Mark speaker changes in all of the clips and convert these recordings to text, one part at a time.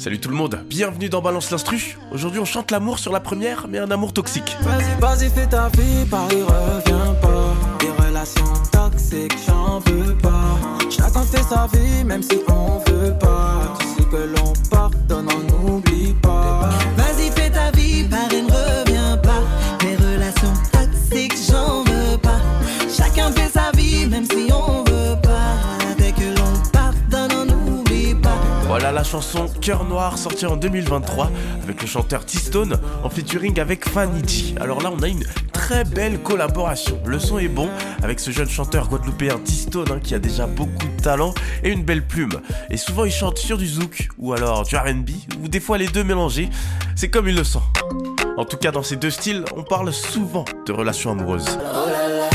Speaker 1: Salut tout le monde, bienvenue dans Balance l'Instru. Aujourd'hui on chante l'amour sur la première, mais un amour toxique.
Speaker 2: Vas-y, vas-y, fais ta vie, Paris revient pas. Des relations toxiques, j'en veux pas. Chacun fait sa vie, même si on veut pas.
Speaker 1: La chanson Cœur Noir sortie en 2023 avec le chanteur T-Stone en featuring avec Fanny G. Alors là on a une très belle collaboration. Le son est bon avec ce jeune chanteur guadeloupéen T-Stone hein, qui a déjà beaucoup de talent et une belle plume. Et souvent il chante sur du zouk ou alors du RB ou des fois les deux mélangés. C'est comme il le sent. En tout cas dans ces deux styles on parle souvent de relations amoureuses.
Speaker 3: Touchez-moi,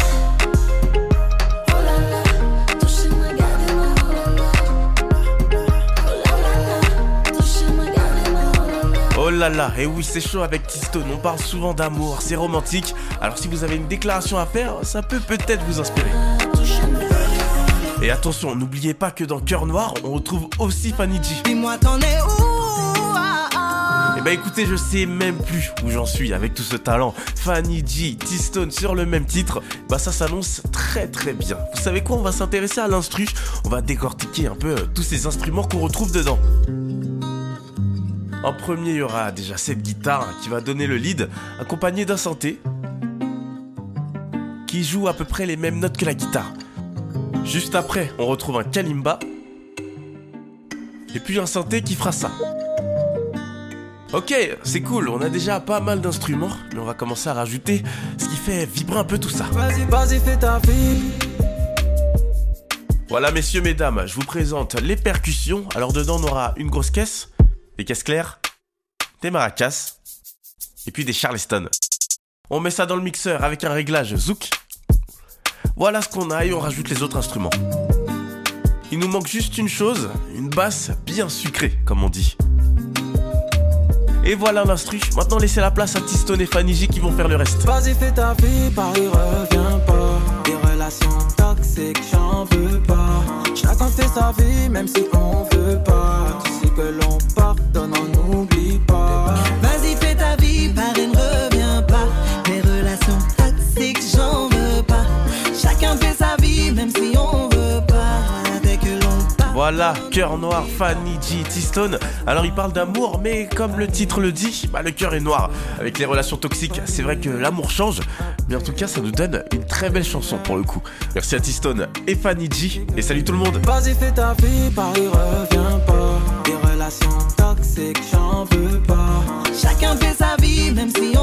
Speaker 3: là là. Oh là là,
Speaker 1: et oui c'est chaud avec T-Stone, on parle souvent d'amour, c'est romantique. Alors si vous avez une déclaration à faire, ça peut peut-être vous inspirer. Et attention, n'oubliez pas que dans Cœur Noir, on retrouve aussi Fanny G.
Speaker 4: Dis-moi, t'en es où? Ah, ah.
Speaker 1: Et bah écoutez, je sais même plus où j'en suis avec tout ce talent. Fanny G, T-Stone sur le même titre, bah ça s'annonce très très bien. Vous savez quoi, on va s'intéresser à l'instru, on va décortiquer un peu euh, tous ces instruments qu'on retrouve dedans. En premier, il y aura déjà cette guitare qui va donner le lead, accompagnée d'un synthé qui joue à peu près les mêmes notes que la guitare. Juste après, on retrouve un kalimba et puis un synthé qui fera ça. Ok, c'est cool, on a déjà pas mal d'instruments, mais on va commencer à rajouter ce qui fait vibrer un peu tout ça.
Speaker 2: Vas-y, vas-y, fais ta vie.
Speaker 1: Voilà messieurs, mesdames, je vous présente les percussions. Alors dedans on aura une grosse caisse, des caisses claires, des maracas, et puis des charleston. On met ça dans le mixeur avec un réglage zouk. Voilà ce qu'on a et on rajoute les autres instruments. Il nous manque juste une chose, une basse bien sucrée, comme on dit. Et voilà l'instru. Maintenant laissez la place à Tistone et Fanny qui vont faire le reste.
Speaker 2: Vas-y, fais ta vie, Paris revient pas. Des relations pas. Si on veut pardonne, on n'oublie pas.
Speaker 4: Vas-y, fais ta vie, Paris ne revient pas. Les relations toxiques, j'en veux pas. Chacun fait sa vie, même si on veut pas. Dès que l'on part.
Speaker 1: Voilà, cœur noir, Fanny G, T-Stone. Alors il parle d'amour, mais comme le titre le dit, bah, le cœur est noir. Avec les relations toxiques, c'est vrai que l'amour change, mais en tout cas ça nous donne une très belle chanson pour le coup. Merci à T-Stone et Fanny G, et salut tout le monde.
Speaker 2: Vas-y, fais ta vie, Paris revient pas. Des relations c'est que j'en veux pas. Chacun fait sa vie, même si